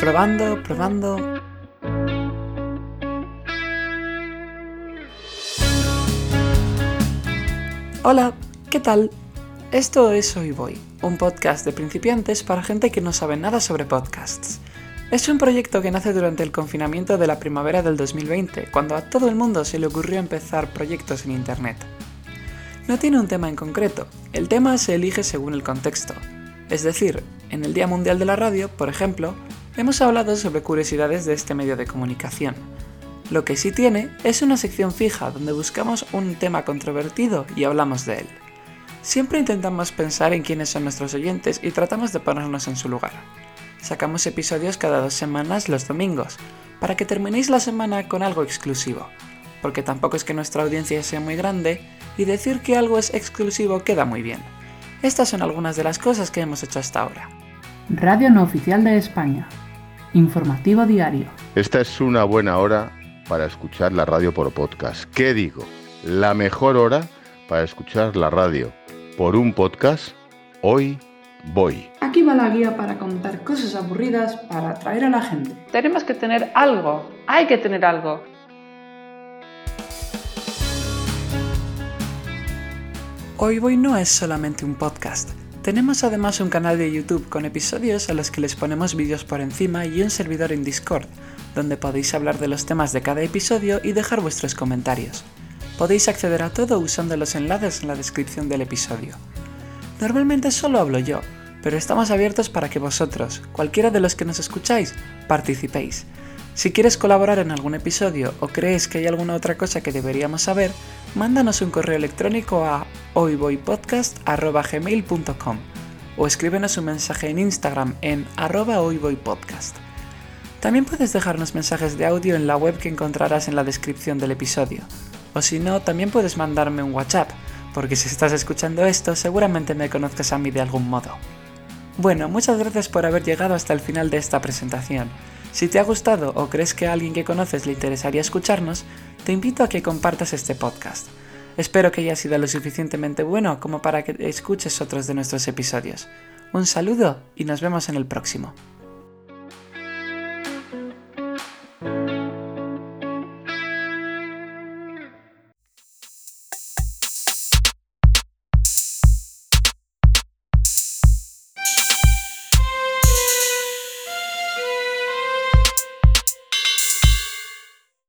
Probando, probando. Hola, ¿qué tal? Esto es Hoy Voy, un podcast de principiantes para gente que no sabe nada sobre podcasts. Es un proyecto que nace durante el confinamiento de la primavera del 2020, cuando a todo el mundo se le ocurrió empezar proyectos en Internet. No tiene un tema en concreto, el tema se elige según el contexto. Es decir, en el Día Mundial de la Radio, por ejemplo, hemos hablado sobre curiosidades de este medio de comunicación. Lo que sí tiene es una sección fija donde buscamos un tema controvertido y hablamos de él. Siempre intentamos pensar en quiénes son nuestros oyentes y tratamos de ponernos en su lugar. Sacamos episodios cada dos semanas los domingos, para que terminéis la semana con algo exclusivo, porque tampoco es que nuestra audiencia sea muy grande y decir que algo es exclusivo queda muy bien. Estas son algunas de las cosas que hemos hecho hasta ahora. Radio No Oficial de España. Informativo diario. Esta es una buena hora para escuchar la radio por podcast. ¿Qué digo? La mejor hora para escuchar la radio por un podcast. Hoy voy. Aquí va la guía para contar cosas aburridas para atraer a la gente. Tenemos que tener algo. Hay que tener algo. Hoy Voy no es solamente un podcast. Tenemos además un canal de YouTube con episodios a los que les ponemos vídeos por encima y un servidor en Discord, donde podéis hablar de los temas de cada episodio y dejar vuestros comentarios. Podéis acceder a todo usando los enlaces en la descripción del episodio. Normalmente solo hablo yo, pero estamos abiertos para que vosotros, cualquiera de los que nos escucháis, participéis. Si quieres colaborar en algún episodio o crees que hay alguna otra cosa que deberíamos saber, mándanos un correo electrónico a hoyvoypodcast.gmail.com o escríbenos un mensaje en Instagram en arroba hoyvoypodcast. También puedes dejarnos mensajes de audio en la web que encontrarás en la descripción del episodio. O si no, también puedes mandarme un WhatsApp, porque si estás escuchando esto seguramente me conozcas a mí de algún modo. Bueno, muchas gracias por haber llegado hasta el final de esta presentación. Si te ha gustado o crees que a alguien que conoces le interesaría escucharnos, te invito a que compartas este podcast. Espero que haya sido lo suficientemente bueno como para que escuches otros de nuestros episodios. Un saludo y nos vemos en el próximo.